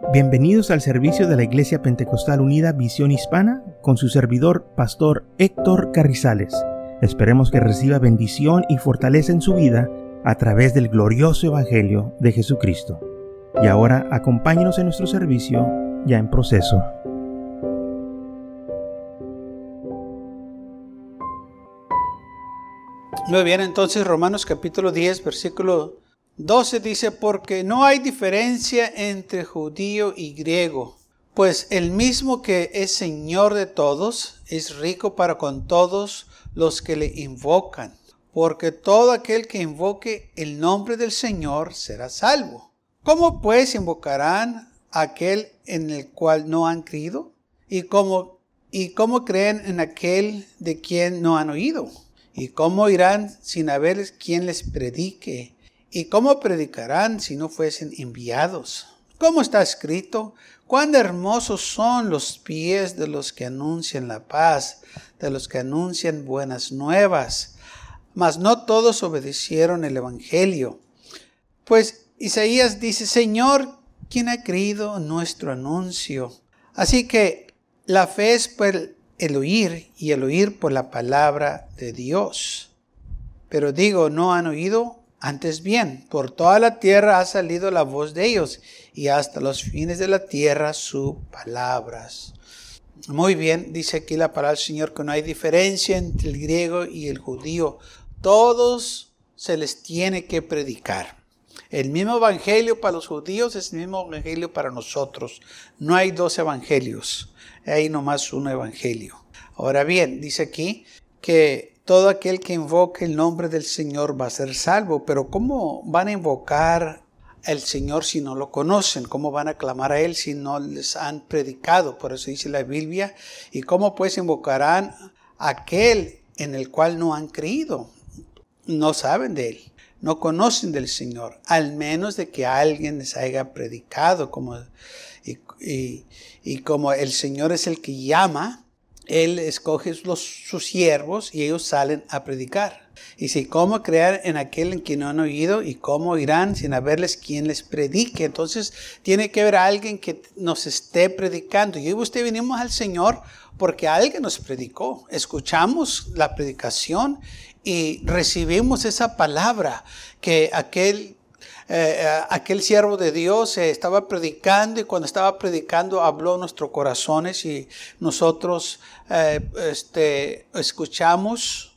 Bienvenidos al servicio de la Iglesia Pentecostal Unida Visión Hispana con su servidor, Pastor Héctor Carrizales. Esperemos que reciba bendición y fortaleza en su vida a través del glorioso Evangelio de Jesucristo. Y ahora acompáñenos en nuestro servicio ya en proceso. Muy bien, entonces Romanos capítulo 10, versículo 12 dice, porque no hay diferencia entre judío y griego, pues el mismo que es Señor de todos es rico para con todos los que le invocan, porque todo aquel que invoque el nombre del Señor será salvo. ¿Cómo pues invocarán aquel en el cual no han creído? ¿Y cómo, ¿Y cómo creen en aquel de quien no han oído? ¿Y cómo irán sin haber quien les predique? ¿Y cómo predicarán si no fuesen enviados? ¿Cómo está escrito? Cuán hermosos son los pies de los que anuncian la paz, de los que anuncian buenas nuevas. Mas no todos obedecieron el Evangelio. Pues Isaías dice, Señor, ¿quién ha creído nuestro anuncio? Así que la fe es por el oír y el oír por la palabra de Dios. Pero digo, ¿no han oído? Antes bien, por toda la tierra ha salido la voz de ellos y hasta los fines de la tierra sus palabras. Muy bien, dice aquí la palabra del Señor que no hay diferencia entre el griego y el judío. Todos se les tiene que predicar. El mismo evangelio para los judíos es el mismo evangelio para nosotros. No hay dos evangelios, hay nomás un evangelio. Ahora bien, dice aquí que todo aquel que invoque el nombre del Señor va a ser salvo. Pero ¿cómo van a invocar al Señor si no lo conocen? ¿Cómo van a clamar a Él si no les han predicado? Por eso dice la Biblia. ¿Y cómo pues invocarán a aquel en el cual no han creído? No saben de Él. No conocen del Señor, al menos de que alguien les haya predicado, como, y, y como el Señor es el que llama, él escoge sus siervos y ellos salen a predicar. Y si cómo crear en aquel en quien no han oído y cómo irán sin haberles quien les predique. Entonces tiene que haber alguien que nos esté predicando. Yo y usted venimos al Señor porque alguien nos predicó. Escuchamos la predicación y recibimos esa palabra que aquel eh, eh, aquel siervo de Dios eh, estaba predicando y cuando estaba predicando habló nuestros corazones y nosotros este, escuchamos,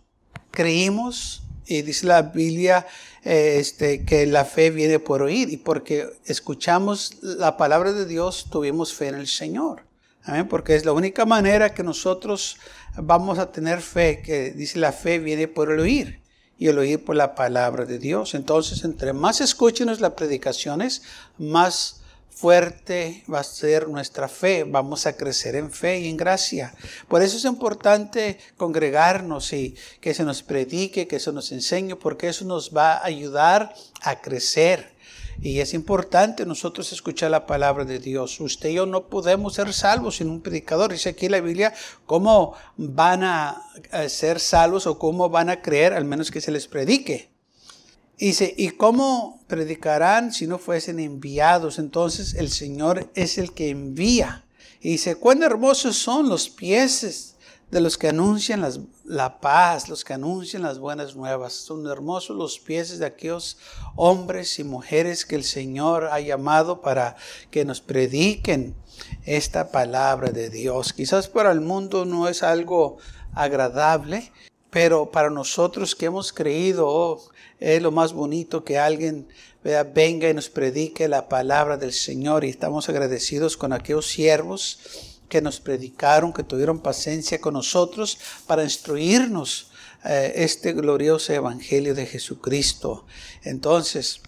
creímos y dice la Biblia este, que la fe viene por oír y porque escuchamos la palabra de Dios tuvimos fe en el Señor. Amén, porque es la única manera que nosotros vamos a tener fe, que dice la fe viene por el oír y el oír por la palabra de Dios. Entonces, entre más escúchenos las predicaciones, más fuerte va a ser nuestra fe, vamos a crecer en fe y en gracia. Por eso es importante congregarnos y que se nos predique, que se nos enseñe, porque eso nos va a ayudar a crecer. Y es importante nosotros escuchar la palabra de Dios. Usted y yo no podemos ser salvos sin un predicador. Dice aquí la Biblia cómo van a ser salvos o cómo van a creer, al menos que se les predique. Dice, ¿y cómo predicarán si no fuesen enviados? Entonces el Señor es el que envía. Y dice, cuán hermosos son los pies de los que anuncian la paz, los que anuncian las buenas nuevas. Son hermosos los pies de aquellos hombres y mujeres que el Señor ha llamado para que nos prediquen esta palabra de Dios. Quizás para el mundo no es algo agradable, pero para nosotros que hemos creído, oh, es lo más bonito que alguien venga y nos predique la palabra del Señor y estamos agradecidos con aquellos siervos que nos predicaron, que tuvieron paciencia con nosotros para instruirnos eh, este glorioso evangelio de Jesucristo. Entonces,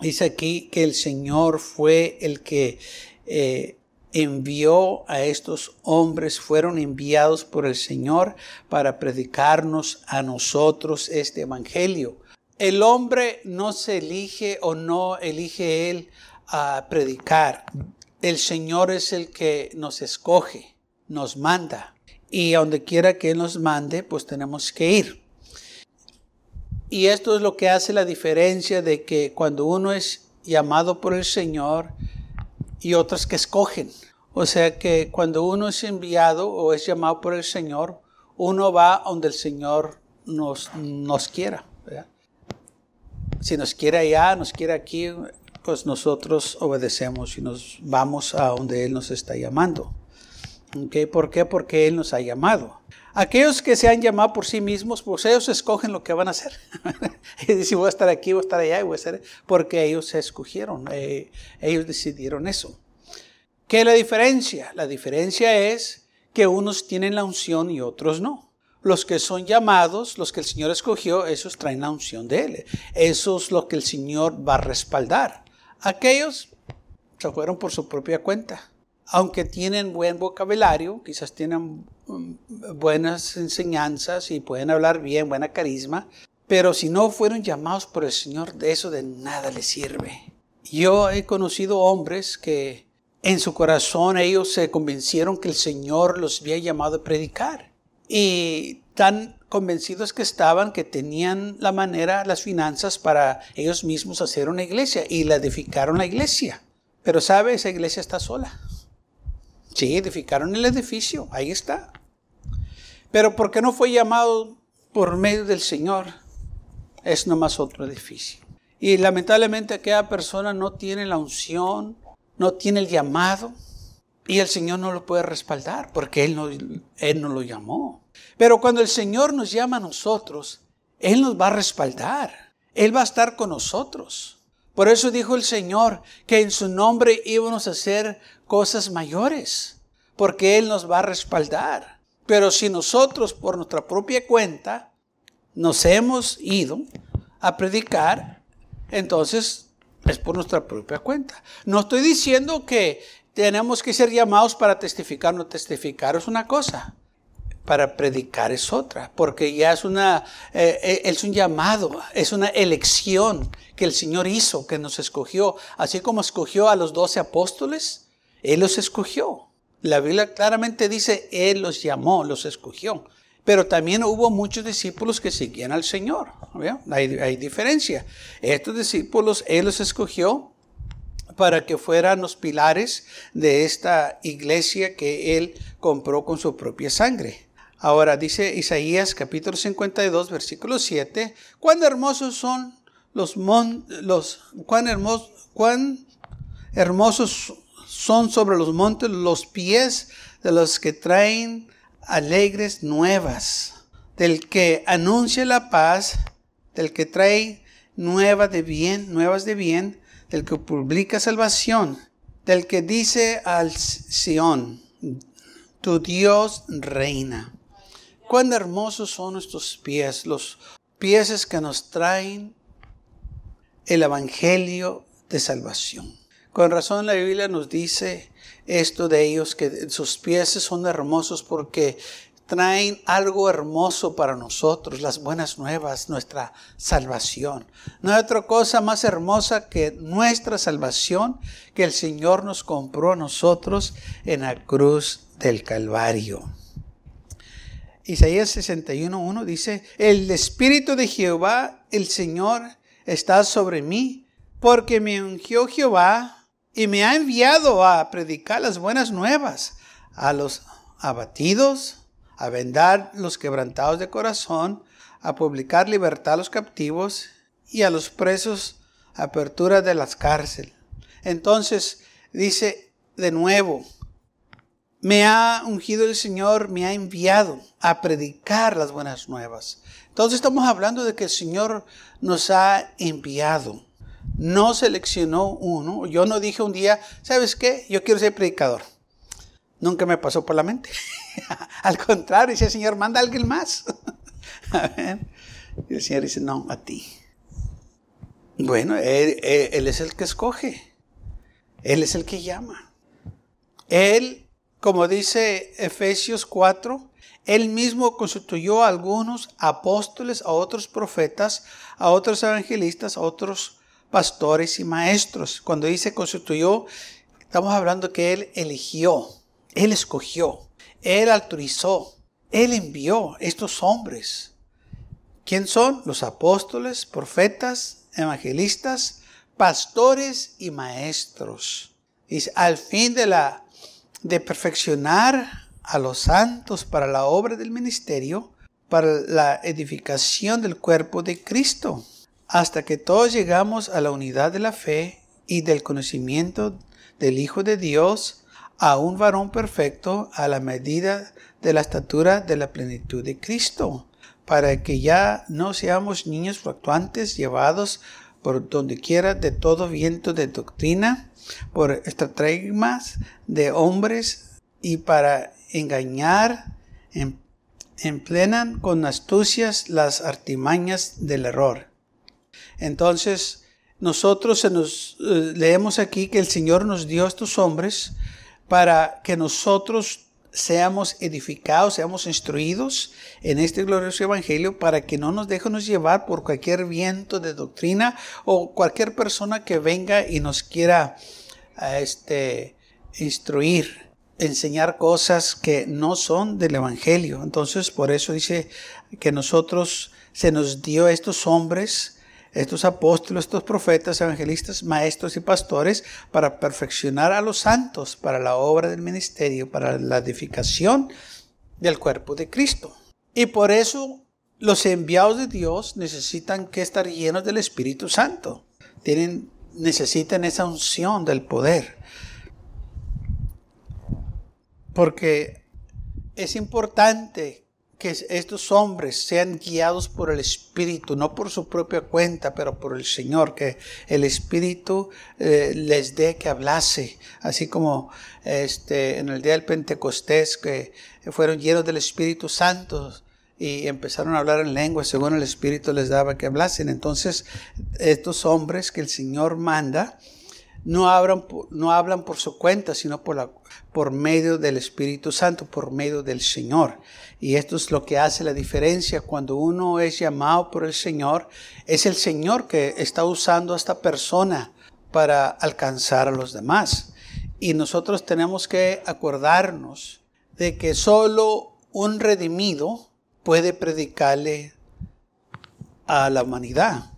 dice aquí que el Señor fue el que eh, envió a estos hombres, fueron enviados por el Señor para predicarnos a nosotros este evangelio. El hombre no se elige o no elige él a predicar el Señor es el que nos escoge, nos manda. Y a donde quiera que Él nos mande, pues tenemos que ir. Y esto es lo que hace la diferencia de que cuando uno es llamado por el Señor, y otras que escogen. O sea que cuando uno es enviado o es llamado por el Señor, uno va donde el Señor nos, nos quiera. Si nos quiere allá, nos quiere aquí, pues nosotros obedecemos y nos vamos a donde Él nos está llamando. ¿Por qué? Porque Él nos ha llamado. Aquellos que se han llamado por sí mismos, pues ellos escogen lo que van a hacer. y dicen, voy a estar aquí, voy a estar allá, voy a hacer, porque ellos se escogieron, eh, ellos decidieron eso. ¿Qué es la diferencia? La diferencia es que unos tienen la unción y otros no. Los que son llamados, los que el Señor escogió, esos traen la unción de Él. Eso es lo que el Señor va a respaldar. Aquellos se fueron por su propia cuenta. Aunque tienen buen vocabulario, quizás tienen mm, buenas enseñanzas y pueden hablar bien, buena carisma, pero si no fueron llamados por el Señor, de eso de nada les sirve. Yo he conocido hombres que en su corazón ellos se convencieron que el Señor los había llamado a predicar. Y tan convencidos que estaban que tenían la manera, las finanzas para ellos mismos hacer una iglesia y la edificaron la iglesia. Pero sabe, esa iglesia está sola. Sí, edificaron el edificio, ahí está. Pero porque no fue llamado por medio del Señor, es nomás otro edificio. Y lamentablemente aquella persona no tiene la unción, no tiene el llamado y el Señor no lo puede respaldar porque Él no, Él no lo llamó. Pero cuando el Señor nos llama a nosotros, Él nos va a respaldar. Él va a estar con nosotros. Por eso dijo el Señor que en su nombre íbamos a hacer cosas mayores, porque Él nos va a respaldar. Pero si nosotros por nuestra propia cuenta nos hemos ido a predicar, entonces es por nuestra propia cuenta. No estoy diciendo que tenemos que ser llamados para testificar, no testificar es una cosa, para predicar es otra, porque ya es una, eh, eh, es un llamado, es una elección que el Señor hizo, que nos escogió, así como escogió a los doce apóstoles, Él los escogió. La Biblia claramente dice, Él los llamó, los escogió. Pero también hubo muchos discípulos que seguían al Señor. Hay, diferencia. Estos discípulos Él los escogió para que fueran los pilares de esta iglesia que Él compró con su propia sangre. Ahora dice Isaías capítulo 52 versículo 7, cuán hermosos son los, montes, los cuán, hermosos, cuán hermosos son sobre los montes los pies de los que traen alegres nuevas, del que anuncia la paz, del que trae nuevas de bien, nuevas de bien, del que publica salvación, del que dice al Sión, tu Dios reina. Cuán hermosos son estos pies, los pies que nos traen el Evangelio de salvación. Con razón la Biblia nos dice esto de ellos, que sus pies son hermosos porque traen algo hermoso para nosotros, las buenas nuevas, nuestra salvación. No hay otra cosa más hermosa que nuestra salvación que el Señor nos compró a nosotros en la cruz del Calvario. Isaías 61.1 dice, el Espíritu de Jehová, el Señor, está sobre mí, porque me ungió Jehová y me ha enviado a predicar las buenas nuevas a los abatidos, a vendar los quebrantados de corazón, a publicar libertad a los captivos y a los presos apertura de las cárceles. Entonces dice de nuevo, me ha ungido el Señor, me ha enviado a predicar las buenas nuevas. Entonces estamos hablando de que el Señor nos ha enviado no seleccionó uno. Yo no dije un día, ¿sabes qué? Yo quiero ser predicador. Nunca me pasó por la mente. Al contrario, dice, Señor, manda a alguien más. y el Señor dice, no, a ti. Bueno, él, él es el que escoge. Él es el que llama. Él, como dice Efesios 4, él mismo constituyó a algunos apóstoles, a otros profetas, a otros evangelistas, a otros pastores y maestros. Cuando dice constituyó, estamos hablando que Él eligió, Él escogió, Él autorizó, Él envió estos hombres. ¿Quién son? Los apóstoles, profetas, evangelistas, pastores y maestros. Y al fin de la de perfeccionar a los santos para la obra del ministerio, para la edificación del cuerpo de Cristo, hasta que todos llegamos a la unidad de la fe y del conocimiento del Hijo de Dios, a un varón perfecto a la medida de la estatura de la plenitud de Cristo, para que ya no seamos niños fluctuantes llevados por donde quiera de todo viento de doctrina, por estratagemas de hombres y para engañar, em, emplean con astucias las artimañas del error. Entonces, nosotros se nos, eh, leemos aquí que el Señor nos dio a estos hombres para que nosotros seamos edificados, seamos instruidos en este glorioso evangelio para que no nos dejemos llevar por cualquier viento de doctrina o cualquier persona que venga y nos quiera este, instruir, enseñar cosas que no son del evangelio. Entonces, por eso dice que nosotros se nos dio a estos hombres estos apóstoles, estos profetas, evangelistas, maestros y pastores para perfeccionar a los santos para la obra del ministerio, para la edificación del cuerpo de Cristo. Y por eso los enviados de Dios necesitan que estar llenos del Espíritu Santo. Tienen, necesitan esa unción del poder. Porque es importante que estos hombres sean guiados por el Espíritu, no por su propia cuenta, pero por el Señor, que el Espíritu eh, les dé que hablase, así como este, en el día del Pentecostés, que fueron llenos del Espíritu Santo y empezaron a hablar en lengua según el Espíritu les daba que hablasen. Entonces, estos hombres que el Señor manda, no hablan, no hablan por su cuenta, sino por, la, por medio del Espíritu Santo, por medio del Señor. Y esto es lo que hace la diferencia cuando uno es llamado por el Señor. Es el Señor que está usando a esta persona para alcanzar a los demás. Y nosotros tenemos que acordarnos de que solo un redimido puede predicarle a la humanidad.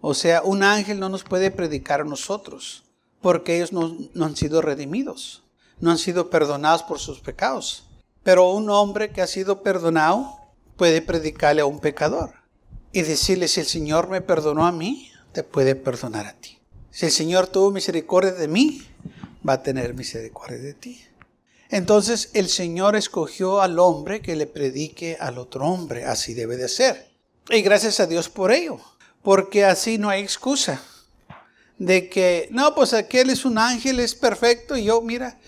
O sea, un ángel no nos puede predicar a nosotros porque ellos no, han sido redimidos, no han sido perdonados por sus pecados. Pero un hombre que ha sido perdonado puede predicarle a un pecador y decirle, si el Señor me perdonó a mí, te puede perdonar a ti. Si el Señor tuvo misericordia de mí, va a tener misericordia de ti. Entonces el Señor escogió al hombre que le predique al otro hombre. Así debe de ser. Y gracias a Dios por ello. Porque así no hay excusa de que, no, pues aquel es un ángel, es perfecto, y yo, mira,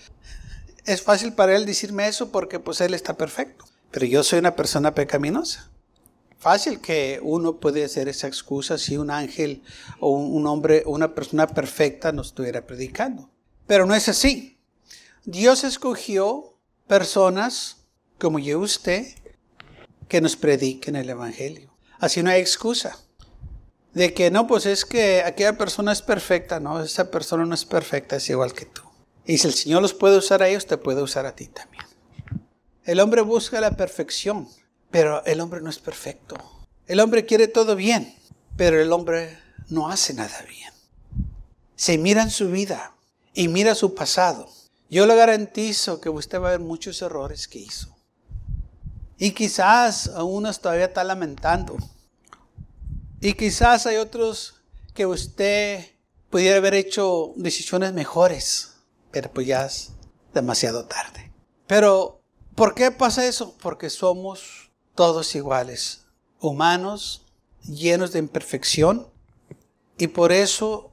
es fácil para él decirme eso porque pues él está perfecto, pero yo soy una persona pecaminosa. Fácil que uno puede hacer esa excusa si un ángel o un hombre, una persona perfecta nos estuviera predicando. Pero no es así. Dios escogió personas como yo y usted que nos prediquen el Evangelio. Así no hay excusa de que no, pues es que aquella persona es perfecta, no, esa persona no es perfecta, es igual que tú. Y si el Señor los puede usar a ellos, te puede usar a ti también. El hombre busca la perfección, pero el hombre no es perfecto. El hombre quiere todo bien, pero el hombre no hace nada bien. Se mira en su vida y mira su pasado. Yo le garantizo que usted va a ver muchos errores que hizo. Y quizás aún todavía está lamentando y quizás hay otros que usted pudiera haber hecho decisiones mejores, pero pues ya es demasiado tarde. Pero, ¿por qué pasa eso? Porque somos todos iguales, humanos, llenos de imperfección, y por eso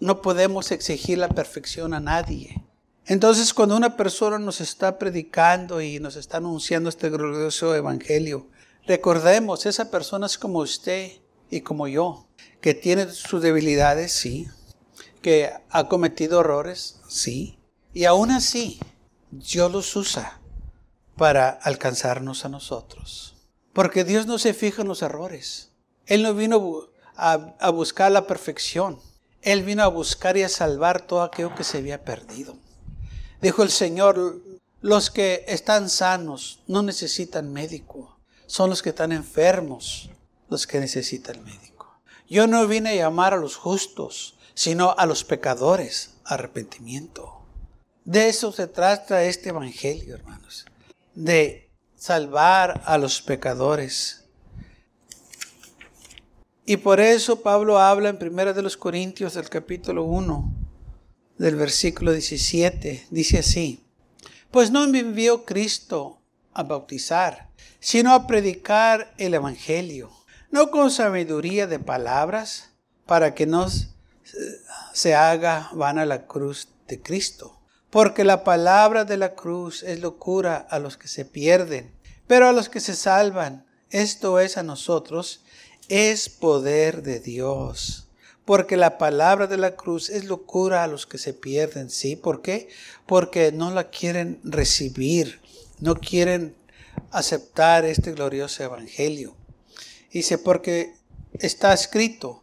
no podemos exigir la perfección a nadie. Entonces, cuando una persona nos está predicando y nos está anunciando este glorioso evangelio, recordemos, esa persona es como usted y como yo, que tiene sus debilidades, sí, ha cometido errores, sí, y aún así Dios los usa para alcanzarnos a nosotros. Porque Dios no se fija en los errores. Él no vino a, a buscar la perfección. Él vino a buscar y a salvar todo aquello que se había perdido. Dijo el Señor, los que están sanos no necesitan médico, son los que están enfermos los que necesita el médico. Yo no vine a llamar a los justos, sino a los pecadores arrepentimiento. De eso se trata este Evangelio, hermanos. De salvar a los pecadores. Y por eso Pablo habla en Primera de los Corintios del capítulo 1, del versículo 17. Dice así, pues no me envió Cristo a bautizar, sino a predicar el Evangelio, no con sabiduría de palabras, para que no se haga vana la cruz de Cristo. Porque la palabra de la cruz es locura a los que se pierden, pero a los que se salvan, esto es a nosotros, es poder de Dios. Porque la palabra de la cruz es locura a los que se pierden, ¿sí? ¿Por qué? Porque no la quieren recibir, no quieren aceptar este glorioso evangelio. Dice, porque está escrito,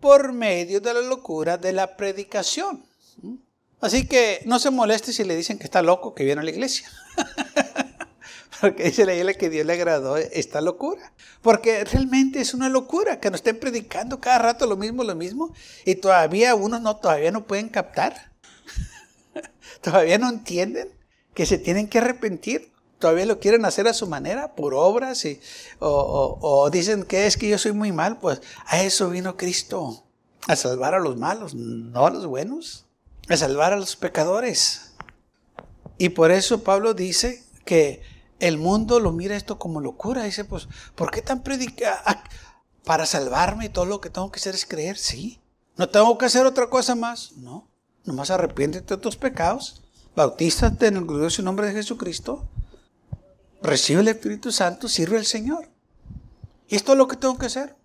por medio de la locura de la predicación. Así que no se moleste si le dicen que está loco que viene a la iglesia. Porque dice la iglesia que Dios le agradó esta locura. Porque realmente es una locura que nos estén predicando cada rato lo mismo, lo mismo. Y todavía unos no, todavía no pueden captar. todavía no entienden que se tienen que arrepentir. Todavía lo quieren hacer a su manera, por obras. Y, o, o dicen que es que yo soy muy mal. Pues a eso vino Cristo. A salvar a los malos, no a los buenos. A salvar a los pecadores. Y por eso Pablo dice que el mundo lo mira esto como locura. Dice, pues, ¿por qué tan predica? Para salvarme todo lo que tengo que hacer es creer, sí. No tengo que hacer otra cosa más. No. Nomás arrepiéntete de tus pecados. Bautízate en el glorioso nombre de Jesucristo. Recibe el Espíritu Santo. Sirve al Señor. Y esto es lo que tengo que hacer.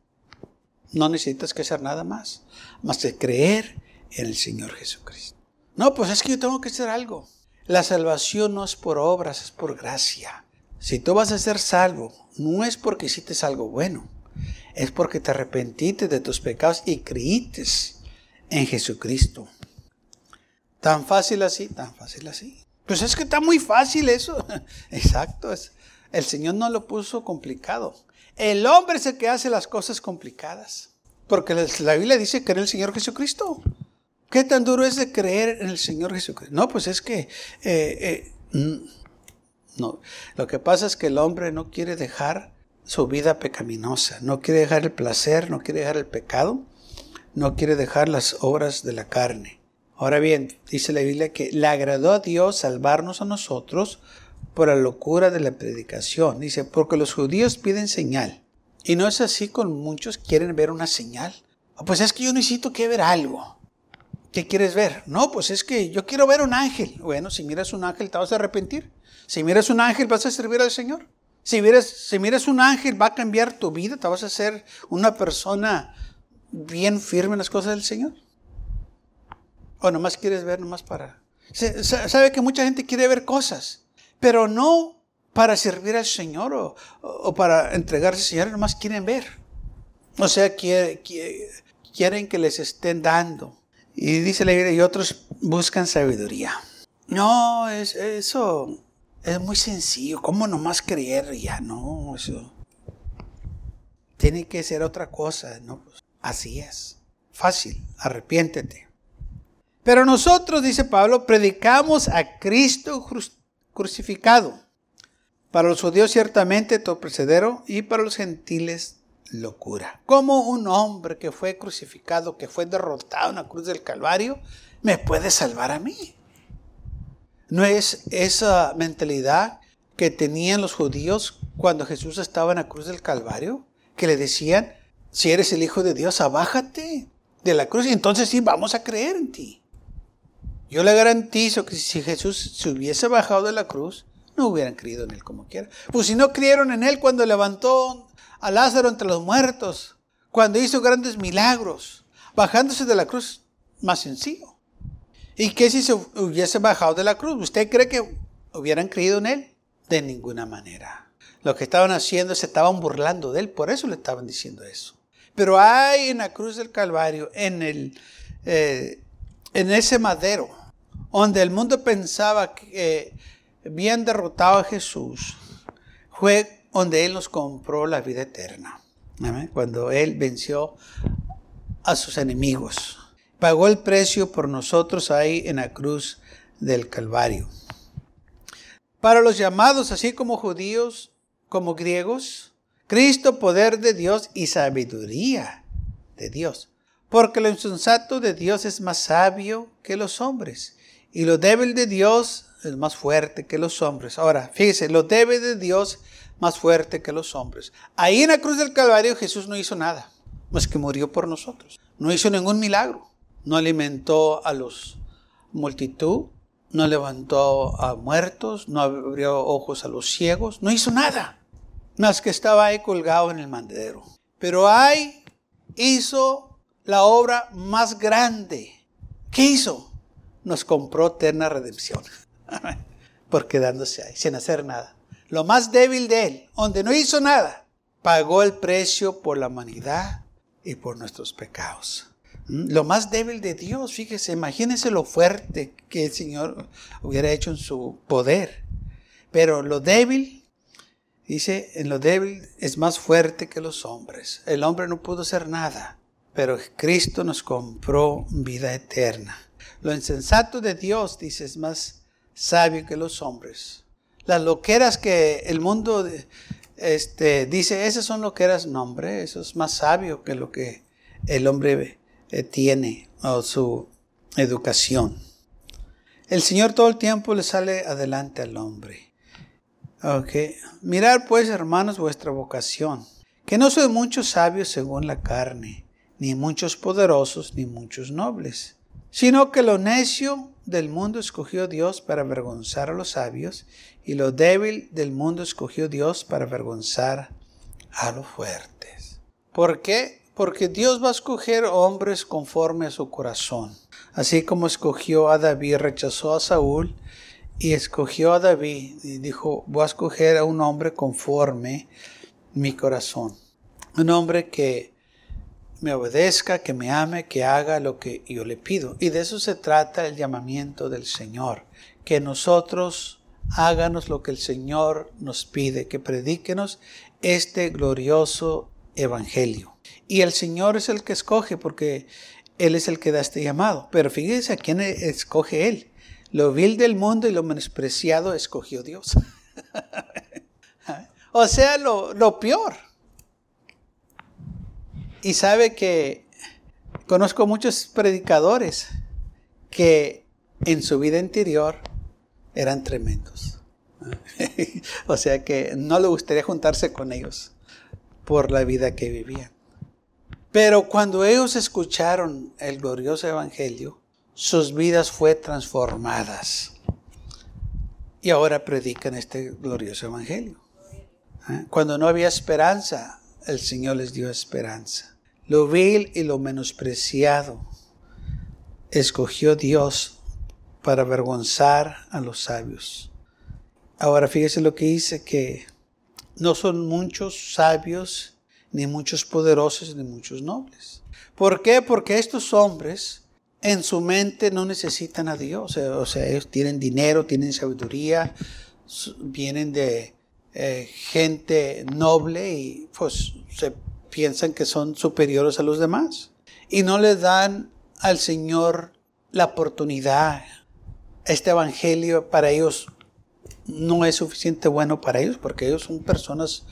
No necesitas que hacer nada más. Más que creer en el Señor Jesucristo. No, pues es que yo tengo que hacer algo. La salvación no es por obras, es por gracia. Si tú vas a ser salvo, no es porque hiciste algo bueno, es porque te arrepentiste de tus pecados y creíste en Jesucristo. Tan fácil así, tan fácil así. Pues es que está muy fácil eso. Exacto, es, el Señor no lo puso complicado. El hombre es el que hace las cosas complicadas. Porque la Biblia dice que era el Señor Jesucristo. ¿Qué tan duro es de creer en el Señor Jesucristo? No, pues es que... Eh, eh, no, lo que pasa es que el hombre no quiere dejar su vida pecaminosa, no quiere dejar el placer, no quiere dejar el pecado, no quiere dejar las obras de la carne. Ahora bien, dice la Biblia que le agradó a Dios salvarnos a nosotros por la locura de la predicación. Dice, porque los judíos piden señal. Y no es así con muchos quieren ver una señal. Pues es que yo necesito que ver algo. ¿Qué quieres ver? No, pues es que yo quiero ver un ángel. Bueno, si miras un ángel te vas a arrepentir. Si miras un ángel vas a servir al Señor. Si miras, si miras un ángel va a cambiar tu vida, te vas a ser una persona bien firme en las cosas del Señor. O nomás quieres ver nomás para... Sabe que mucha gente quiere ver cosas, pero no para servir al Señor o, para entregarse al Señor, nomás quieren ver. O sea, quieren que les estén dando. Y dice la Biblia, y otros buscan sabiduría. No, es, eso es muy sencillo. ¿Cómo nomás creer? Ya no, eso. Tiene que ser otra cosa, ¿no? Así es. Fácil, arrepiéntete. Pero nosotros, dice Pablo, predicamos a Cristo crucificado. Para los judíos ciertamente torpecedero y para los gentiles locura. ¿Cómo un hombre que fue crucificado, que fue derrotado en la cruz del Calvario, me puede salvar a mí? ¿No es esa mentalidad que tenían los judíos cuando Jesús estaba en la cruz del Calvario? Que le decían, si eres el Hijo de Dios, abájate de la cruz y entonces sí vamos a creer en ti. Yo le garantizo que si Jesús se hubiese bajado de la cruz, no hubieran creído en él como quiera. Pues si no creyeron en él cuando levantó a Lázaro entre los muertos, cuando hizo grandes milagros, bajándose de la cruz, más sencillo. ¿Y qué si se hubiese bajado de la cruz? ¿Usted cree que hubieran creído en él? De ninguna manera. Lo que estaban haciendo se estaban burlando de él, por eso le estaban diciendo eso. Pero hay en la cruz del Calvario, en, el, eh, en ese madero, donde el mundo pensaba que habían derrotado a Jesús, fue donde Él nos compró la vida eterna. Cuando Él venció a sus enemigos. Pagó el precio por nosotros ahí en la cruz del Calvario. Para los llamados, así como judíos, como griegos, Cristo, poder de Dios y sabiduría de Dios. Porque lo insensato de Dios es más sabio que los hombres. Y lo débil de Dios es más fuerte que los hombres. Ahora, fíjese, lo débil de Dios más fuerte que los hombres. Ahí en la cruz del Calvario Jesús no hizo nada, más que murió por nosotros. No hizo ningún milagro. No alimentó a los multitud, no levantó a muertos, no abrió ojos a los ciegos, no hizo nada, más que estaba ahí colgado en el mandadero. Pero ahí hizo la obra más grande. ¿Qué hizo? Nos compró eterna redención. por quedándose ahí, sin hacer nada lo más débil de Él, donde no hizo nada, pagó el precio por la humanidad y por nuestros pecados. ¿Mm? Lo más débil de Dios, fíjese, imagínese lo fuerte que el Señor hubiera hecho en su poder. Pero lo débil, dice, en lo débil es más fuerte que los hombres. El hombre no pudo hacer nada, pero Cristo nos compró vida eterna. Lo insensato de Dios, dice, es más sabio que los hombres las loqueras que el mundo este, dice, esas son loqueras, no hombre, eso es más sabio que lo que el hombre eh, tiene o su educación. El Señor todo el tiempo le sale adelante al hombre. Okay. Mirar pues, hermanos, vuestra vocación, que no soy muchos sabios según la carne, ni muchos poderosos, ni muchos nobles, sino que lo necio del mundo escogió Dios para avergonzar a los sabios, y lo débil del mundo escogió Dios para avergonzar a los fuertes. ¿Por qué? Porque Dios va a escoger hombres conforme a su corazón. Así como escogió a David, rechazó a Saúl y escogió a David y dijo, voy a escoger a un hombre conforme mi corazón. Un hombre que me obedezca, que me ame, que haga lo que yo le pido. Y de eso se trata el llamamiento del Señor, que nosotros háganos lo que el Señor nos pide, que predíquenos este glorioso evangelio. Y el Señor es el que escoge porque Él es el que da este llamado. Pero fíjese a quién escoge Él. Lo vil del mundo y lo menospreciado escogió Dios. o sea, lo, lo peor. Y sabe que conozco muchos predicadores que en su vida interior eran tremendos. o sea que no le gustaría juntarse con ellos por la vida que vivían. Pero cuando ellos escucharon el glorioso evangelio, sus vidas fue transformadas. Y ahora predican este glorioso evangelio. ¿Eh? Cuando no había esperanza, el Señor les dio esperanza lo vil y lo menospreciado, escogió Dios para avergonzar a los sabios. Ahora fíjese lo que dice, que no son muchos sabios, ni muchos poderosos, ni muchos nobles. ¿Por qué? Porque estos hombres en su mente no necesitan a Dios. O sea, ellos tienen dinero, tienen sabiduría, vienen de eh, gente noble y pues se piensan que son superiores a los demás y no le dan al Señor la oportunidad. Este evangelio para ellos no es suficiente bueno para ellos porque ellos son personas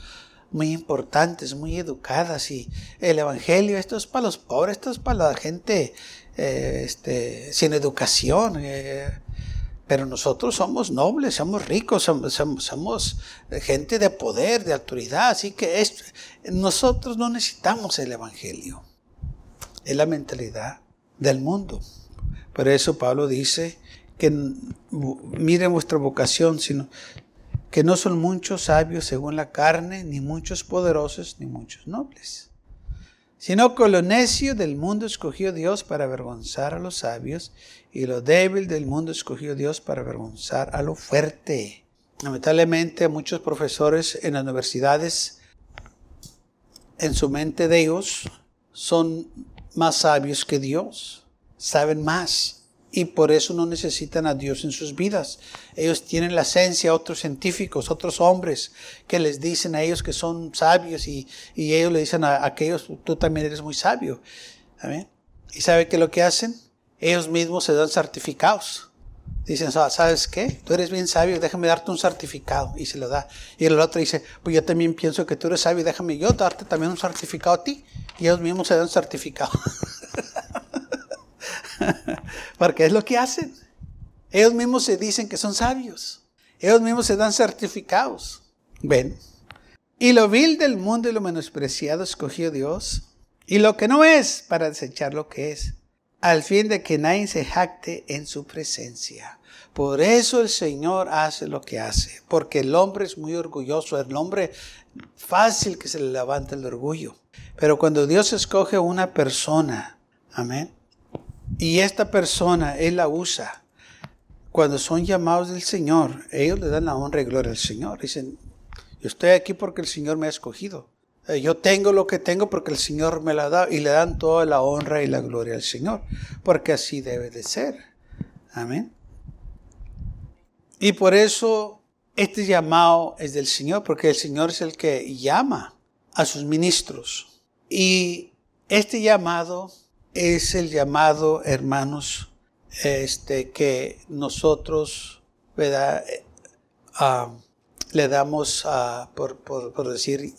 muy importantes, muy educadas y el evangelio esto es para los pobres, esto es para la gente eh, este, sin educación. Eh, pero nosotros somos nobles, somos ricos, somos, gente de poder, de autoridad. Así que nosotros no necesitamos el Evangelio. Es la mentalidad del mundo. Por eso Pablo dice que miren vuestra vocación, sino que no son muchos sabios según la carne, ni muchos poderosos, ni muchos nobles. Sino con lo necio del mundo escogió Dios para avergonzar a los sabios, y lo débil del mundo escogió Dios para avergonzar a lo fuerte. Lamentablemente muchos profesores en las universidades, en su mente de ellos, son más sabios que Dios, saben más y por eso no necesitan a Dios en sus vidas. Ellos tienen la esencia, otros científicos, otros hombres que les dicen a ellos que son sabios y, ellos le dicen a, aquellos, tú también eres muy sabio. ¿Y sabe qué lo que hacen? Ellos mismos se dan certificados. Dicen, ¿sabes qué? Tú eres bien sabio, déjame darte un certificado. Y se lo da. Y el otro dice, pues yo también pienso que tú eres sabio, déjame yo darte también un certificado a ti. Y ellos mismos se dan certificado. Porque es lo que hacen. Ellos mismos se dicen que son sabios. Ellos mismos se dan certificados. Ven. Y lo vil del mundo y lo menospreciado escogió Dios. Y lo que no es para desechar lo que es. Al fin de que nadie se jacte en su presencia. Por eso el Señor hace lo que hace. Porque el hombre es muy orgulloso. El hombre fácil que se le levanta el orgullo. Pero cuando Dios escoge una persona, amén, y esta persona, Él la usa. Cuando son llamados del Señor, ellos le dan la honra y gloria al Señor. Dicen, yo estoy aquí porque el Señor me ha escogido. Eh, yo tengo lo que tengo porque el Señor me la dado y le dan toda la honra y la gloria al Señor, porque así debe de ser. Amén. Y por eso este llamado es del Señor, porque el Señor es el que llama a sus ministros. Y este llamado es el llamado, hermanos, este, que nosotros eh, ah, le damos, por, por, decir,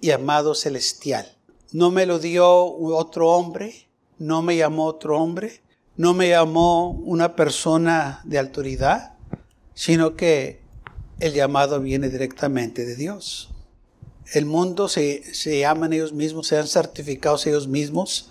llamado celestial. No me lo dio otro hombre, no me llamó otro hombre, no me llamó una persona de autoridad, sino que el llamado viene directamente de Dios. El mundo se, se llaman ellos mismos, se han certificado ellos mismos